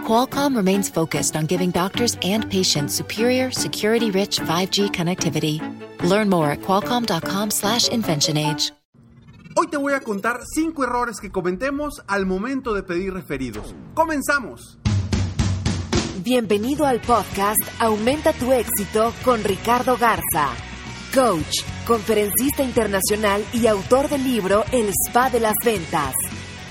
Qualcomm remains focused on giving doctors and patients superior, security-rich 5G connectivity. Learn more at qualcomm.com/inventionage. Hoy te voy a contar 5 errores que cometemos al momento de pedir referidos. ¡Comenzamos! Bienvenido al podcast Aumenta tu éxito con Ricardo Garza, coach, conferencista internacional y autor del libro El Spa de las Ventas.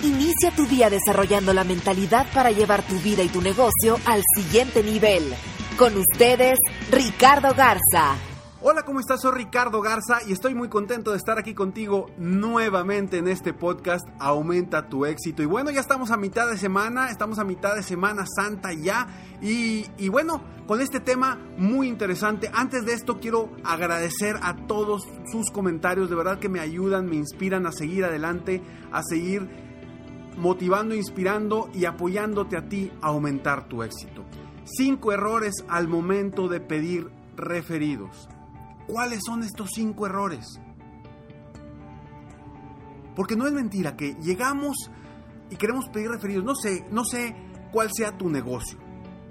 Inicia tu día desarrollando la mentalidad para llevar tu vida y tu negocio al siguiente nivel. Con ustedes, Ricardo Garza. Hola, ¿cómo estás? Soy Ricardo Garza y estoy muy contento de estar aquí contigo nuevamente en este podcast Aumenta tu éxito. Y bueno, ya estamos a mitad de semana, estamos a mitad de Semana Santa ya. Y, bueno, con este tema muy interesante. Antes de esto quiero agradecer a todos sus comentarios, de verdad que me ayudan, me inspiran a seguir adelante, a seguir motivando, inspirando y apoyándote a ti a aumentar tu éxito. Cinco errores al momento de pedir referidos. ¿Cuáles son estos cinco errores? Porque no es mentira que llegamos y queremos pedir referidos. No sé, no sé cuál sea tu negocio.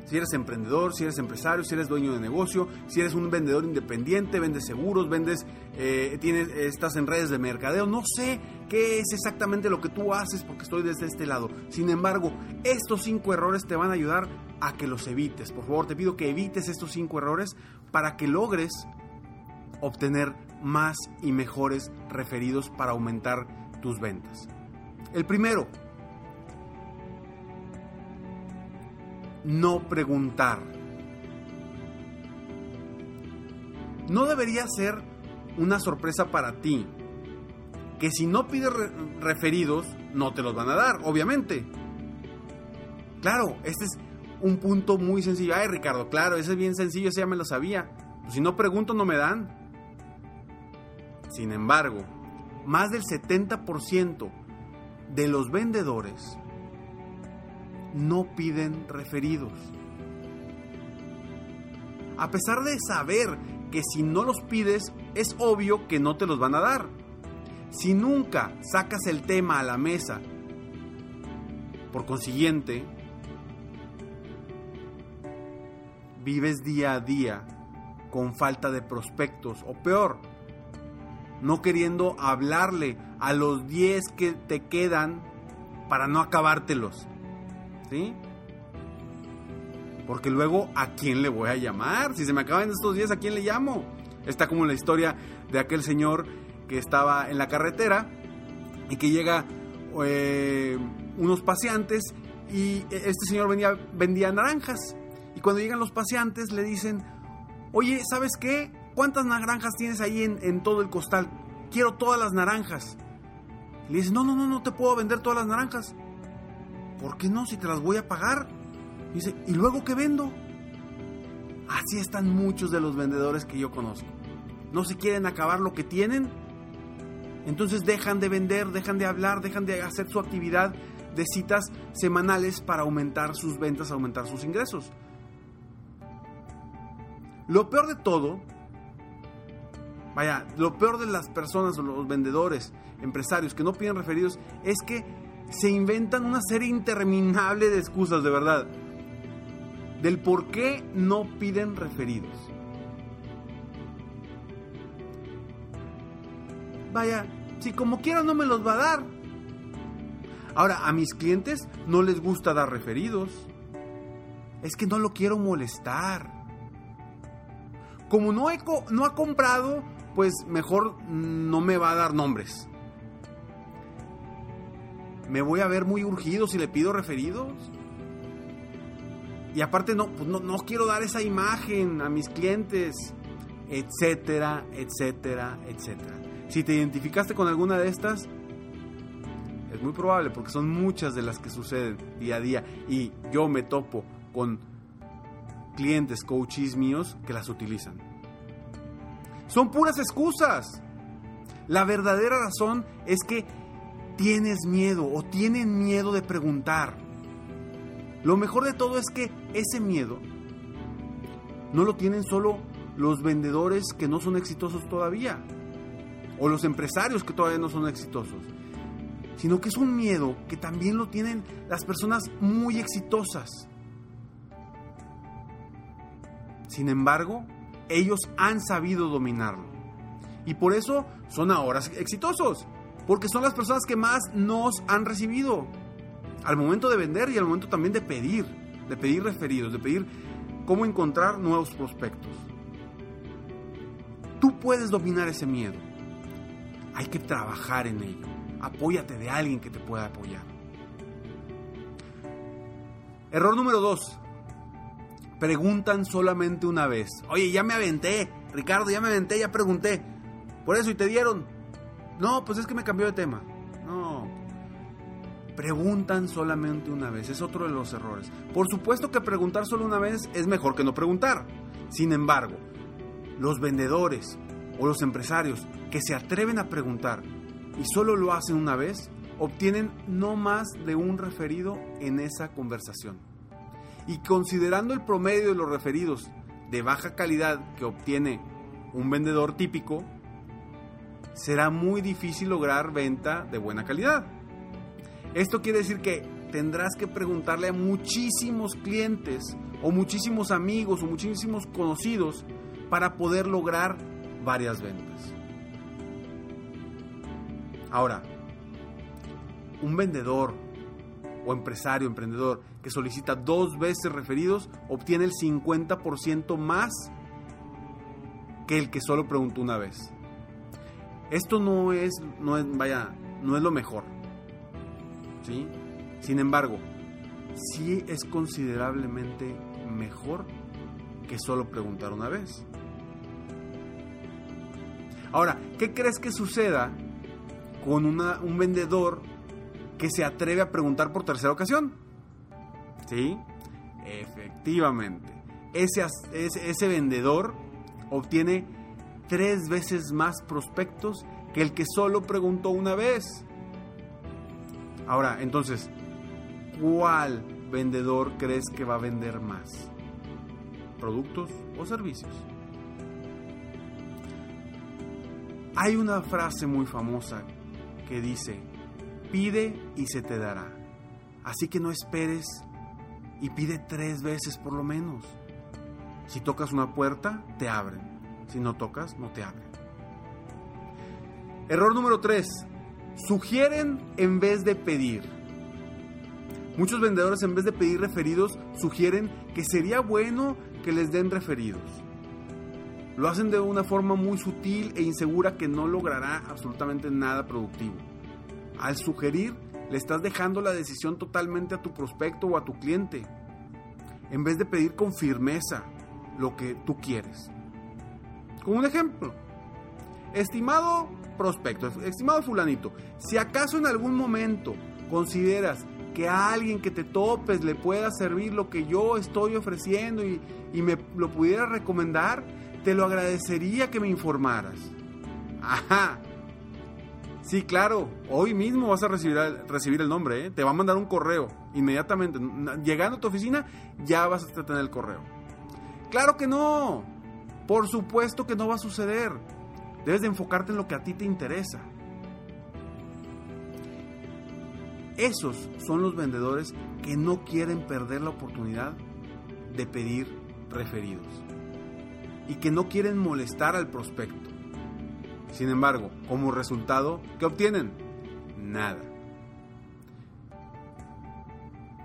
Si eres emprendedor, si eres empresario, si eres dueño de negocio, si eres un vendedor independiente, vendes seguros, vendes, eh, tienes, estás en redes de mercadeo, no sé qué es exactamente lo que tú haces porque estoy desde este lado. Sin embargo, estos cinco errores te van a ayudar a que los evites. Por favor, te pido que evites estos cinco errores para que logres obtener más y mejores referidos para aumentar tus ventas. El primero, no preguntar. No debería ser una sorpresa para ti que si no pides referidos, no te los van a dar, obviamente. Claro, este es un punto muy sencillo. Ay, Ricardo, claro, ese es bien sencillo, ese ya me lo sabía. Pues si no pregunto, no me dan. Sin embargo, más del 70% de los vendedores no piden referidos. A pesar de saber que si no los pides, es obvio que no te los van a dar. Si nunca sacas el tema a la mesa, por consiguiente, vives día a día con falta de prospectos o peor, no queriendo hablarle a los 10 que te quedan para no acabártelos. ¿Sí? Porque luego, ¿a quién le voy a llamar? Si se me acaban estos días, ¿a quién le llamo? Está como la historia de aquel señor que estaba en la carretera y que llega eh, unos paseantes y este señor vendía, naranjas. Y cuando llegan los paseantes le dicen, oye, ¿sabes qué? ¿Cuántas naranjas tienes ahí en, en todo el costal? Quiero todas las naranjas. Y le dice, no, no, no, no te puedo vender todas las naranjas. ¿Por qué no? Si te las voy a pagar. dice, ¿y luego qué vendo? Así están muchos de los vendedores que yo conozco. No se quieren acabar lo que tienen. Entonces dejan de vender, dejan de hablar, dejan de hacer su actividad de citas semanales para aumentar sus ventas, aumentar sus ingresos. Lo peor de todo, vaya, lo peor de las personas los vendedores, empresarios que no piden referidos es que se inventan una serie interminable de excusas, de verdad, del por qué no piden referidos. Vaya, si como quiera no me los va a dar. Ahora, a mis clientes no les gusta dar referidos. Es que no lo quiero molestar. Como no, he no ha comprado, pues mejor no me va a dar nombres me voy a ver muy urgido si le pido referidos. Y aparte no, pues no, no quiero dar esa imagen a mis clientes, etcétera, etcétera, etcétera. Si te identificaste con alguna de estas, es muy probable porque son muchas de las que suceden día a día y yo me topo con clientes, coaches míos que las utilizan. Son puras excusas. La verdadera razón es que tienes miedo o tienen miedo de preguntar. Lo mejor de todo es que ese miedo no lo tienen solo los vendedores que no son exitosos todavía o los empresarios que todavía no son exitosos, sino que es un miedo que también lo tienen las personas muy exitosas. Sin embargo, ellos han sabido dominarlo. Y por eso son ahora exitosos. Porque son las personas que más nos han recibido. Al momento de vender y al momento también de pedir. De pedir referidos, de pedir cómo encontrar nuevos prospectos. Tú puedes dominar ese miedo. Hay que trabajar en ello. Apóyate de alguien que te pueda apoyar. Error número dos preguntan solamente una vez. Oye, ya me aventé, Ricardo, ya me aventé, ya pregunté. Por eso, ¿y te dieron? No, pues es que me cambió de tema. No. Preguntan solamente una vez, es otro de los errores. Por supuesto que preguntar solo una vez es mejor que no preguntar. Sin embargo, los vendedores o los empresarios que se atreven a preguntar y solo lo hacen una vez, obtienen no más de un referido en esa conversación y considerando el promedio de los referidos de baja calidad que obtiene un vendedor típico, será muy difícil lograr venta de buena calidad. Esto quiere decir que tendrás que preguntarle a muchísimos clientes o muchísimos amigos o muchísimos conocidos para poder lograr varias ventas. Ahora, un vendedor o empresario, emprendedor, que solicita dos veces referidos, obtiene el 50% más que el que solo preguntó una vez. Esto no es, no es, vaya, no es lo mejor. ¿sí? Sin embargo, sí es considerablemente mejor que solo preguntar una vez. Ahora, ¿qué crees que suceda con una, un vendedor que se atreve a preguntar por tercera ocasión. ¿Sí? Efectivamente. Ese, ese, vendedor obtiene tres veces más prospectos que el que solo preguntó una vez. Ahora, entonces, ¿cuál vendedor crees que va a vender más? ¿Productos o servicios? Hay una frase muy famosa que dice, Pide y se te dará. Así que no esperes y pide tres veces por lo menos. Si tocas una puerta, te abren. Si no tocas, no te abren. Error número tres. Sugieren en vez de pedir. Muchos vendedores en vez de pedir referidos sugieren que sería bueno que les den referidos. Lo hacen de una forma muy sutil e insegura que no logrará absolutamente nada productivo. Al sugerir, le estás dejando la decisión totalmente a tu prospecto o a tu cliente, en vez de pedir con firmeza lo que tú quieres. Como un ejemplo, estimado prospecto, estimado fulanito, si acaso en algún momento consideras que a alguien que te topes le pueda servir lo que yo estoy ofreciendo y, y me lo pudiera recomendar, te lo agradecería que me informaras. Ajá, Sí, claro. Hoy mismo vas a recibir, recibir el nombre. ¿eh? Te va a mandar un correo inmediatamente. Llegando a tu oficina, ya vas a tener el correo. Claro que no. Por supuesto que no va a suceder. Debes de enfocarte en lo que a ti te interesa. Esos son los vendedores que no quieren perder la oportunidad de pedir referidos y que no quieren molestar al prospecto. Sin embargo, como resultado, ¿qué obtienen? Nada.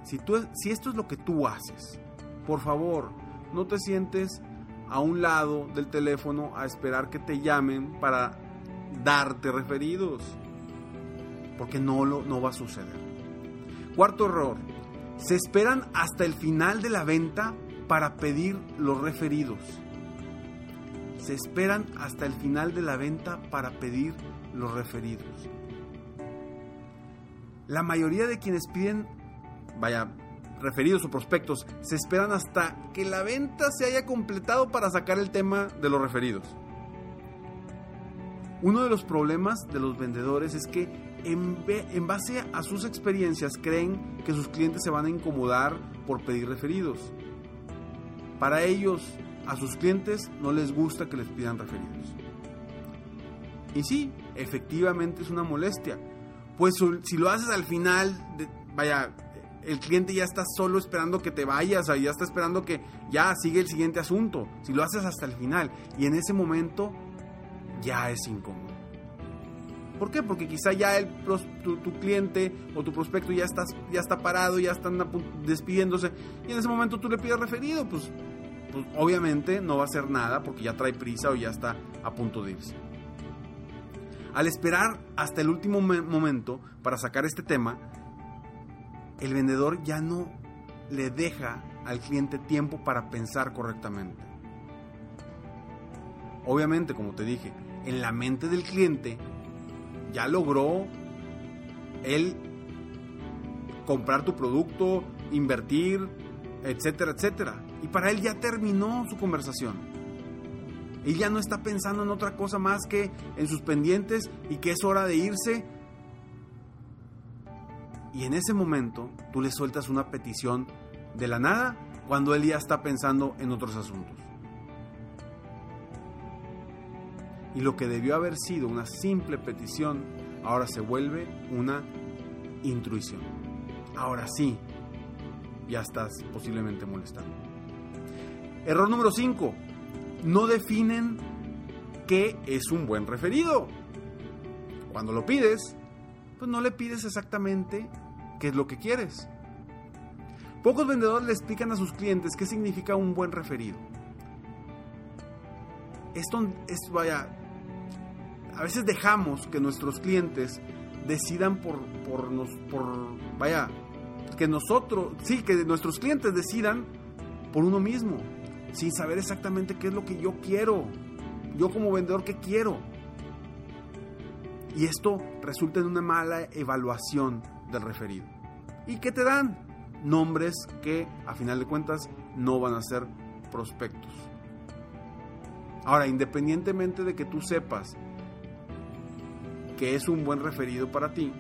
Si, tú, si esto es lo que tú haces, por favor, no te sientes a un lado del teléfono a esperar que te llamen para darte referidos. Porque no, lo, no va a suceder. Cuarto error. Se esperan hasta el final de la venta para pedir los referidos se esperan hasta el final de la venta para pedir los referidos. La mayoría de quienes piden, vaya, referidos o prospectos, se esperan hasta que la venta se haya completado para sacar el tema de los referidos. Uno de los problemas de los vendedores es que en, base a sus experiencias creen que sus clientes se van a incomodar por pedir referidos. Para ellos, a sus clientes no les gusta que les pidan referidos. Y sí, efectivamente es una molestia. Pues si lo haces al final, vaya, el cliente ya está solo esperando que te vayas, ya está esperando que ya sigue el siguiente asunto. Si lo haces hasta el final y en ese momento ya es incómodo. ¿Por qué? Porque quizá ya el, tu, cliente o tu prospecto ya, estás, ya está parado, ya están despidiéndose y en ese momento tú le pides referido, pues, pues obviamente no va a hacer nada porque ya trae prisa o ya está a punto de irse. Al esperar hasta el último momento para sacar este tema, el vendedor ya no le deja al cliente tiempo para pensar correctamente. Obviamente, como te dije, en la mente del cliente ya logró él comprar tu producto, invertir, etcétera, etcétera. Y para él ya terminó su conversación. Él ya no está pensando en otra cosa más que en sus pendientes y que es hora de irse. Y en ese momento tú le sueltas una petición de la nada cuando él ya está pensando en otros asuntos. Y lo que debió haber sido una simple petición ahora se vuelve una intrusión. Ahora sí, ya estás posiblemente molestando. Error número 5 no definen qué es un buen referido. Cuando lo pides, pues no le pides exactamente qué es lo que quieres. Pocos vendedores le explican a sus clientes qué significa un buen referido. Esto es, vaya, a veces dejamos que nuestros clientes decidan por, por, nos, por, vaya, que nosotros, sí, que nuestros clientes decidan por uno mismo sin saber exactamente qué es lo que yo quiero. Yo como vendedor, ¿qué quiero? Y esto resulta en una mala evaluación del referido. ¿Y qué te dan? Nombres que a final de cuentas no van a ser prospectos. Ahora, independientemente de que tú sepas que es un buen referido para ti,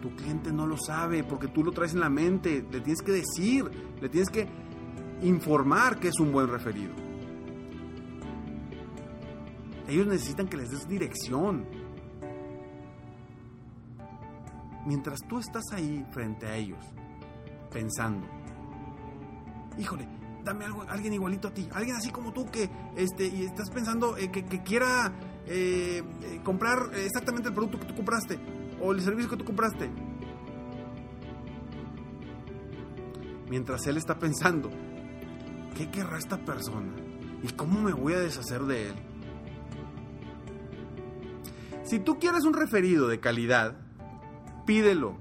tu cliente no lo sabe porque tú lo traes en la mente, le tienes que decir, le tienes que informar que es un buen referido. Ellos necesitan que les des dirección. Mientras tú estás ahí frente a ellos, pensando, híjole, dame algo, alguien igualito a ti, alguien así como tú que, este, y estás pensando eh, que, quiera eh, eh, comprar exactamente el producto que tú compraste o el servicio que tú compraste. Mientras él está pensando, ¿Qué querrá esta persona? ¿Y cómo me voy a deshacer de él? Si tú quieres un referido de calidad, pídelo.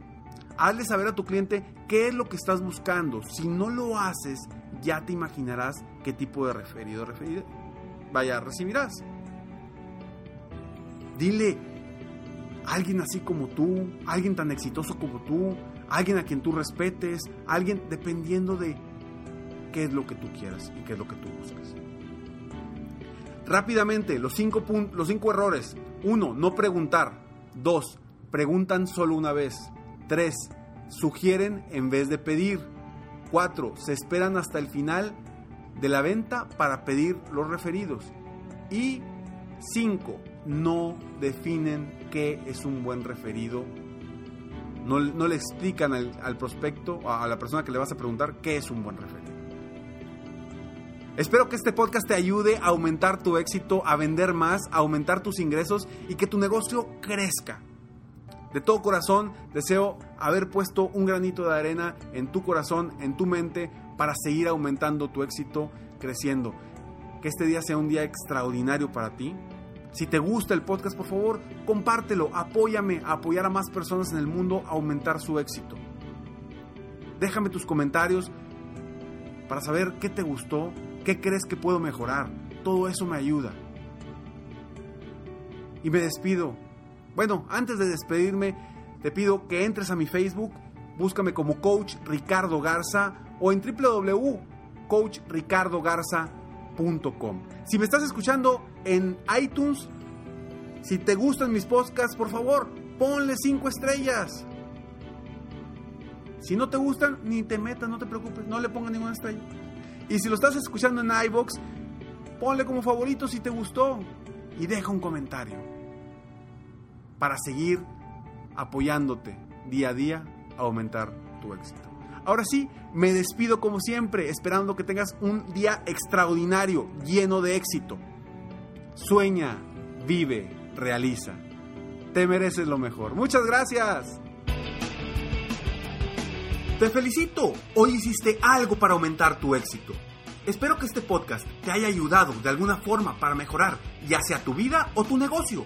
Hazle saber a tu cliente qué es lo que estás buscando. Si no lo haces, ya te imaginarás qué tipo de referido, referido vaya, recibirás. Dile, alguien así como tú, alguien tan exitoso como tú, alguien a quien tú respetes, alguien dependiendo de qué es lo que tú quieras y qué es lo que tú buscas. Rápidamente, los cinco, los cinco errores. Uno, no preguntar. Dos, preguntan solo una vez. Tres, sugieren en vez de pedir. Cuatro, se esperan hasta el final de la venta para pedir los referidos. Y cinco, no definen qué es un buen referido. No, le explican al, al prospecto, a la persona que le vas a preguntar, qué es un buen referido. Espero que este podcast te ayude a aumentar tu éxito, a vender más, a aumentar tus ingresos y que tu negocio crezca. De todo corazón deseo haber puesto un granito de arena en tu corazón, en tu mente, para seguir aumentando tu éxito, creciendo. Que este día sea un día extraordinario para ti. Si te gusta el podcast, por favor, compártelo, apóyame a apoyar a más personas en el mundo a aumentar su éxito. Déjame tus comentarios para saber qué te gustó, ¿Qué crees que puedo mejorar? Todo eso me ayuda. Y me despido. Bueno, antes de despedirme, te pido que entres a mi Facebook, búscame como Coach Ricardo Garza o en www.coachricardogarza.com. Si me estás escuchando en iTunes, Si te gustan mis podcasts, por favor, ponle cinco estrellas. Si no te gustan, ni te metas, no te preocupes, no le pongan ninguna estrella. Y si lo estás escuchando en iBox, ponle como favorito si te gustó y deja un comentario para seguir apoyándote día a día a aumentar tu éxito. Ahora sí, me despido como siempre, esperando que tengas un día extraordinario, lleno de éxito. Sueña, vive, realiza. Te mereces lo mejor. Muchas gracias. Te felicito. Hoy hiciste algo para aumentar tu éxito. Espero que este podcast te haya ayudado de alguna forma para mejorar ya sea tu vida o tu negocio.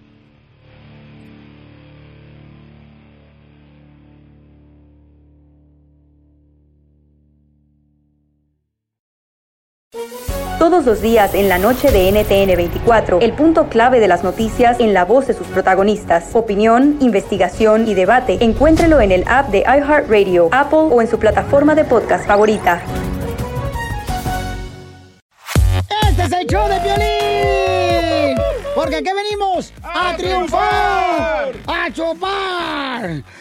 Todos los días en la noche de NTN 24, el punto clave de las noticias en la voz de sus protagonistas. Opinión, investigación y debate. Encuéntrelo en el app de iHeartRadio, Apple o en su plataforma de podcast favorita. Este es el show de violín. Porque aquí venimos a, triunfar, a chupar.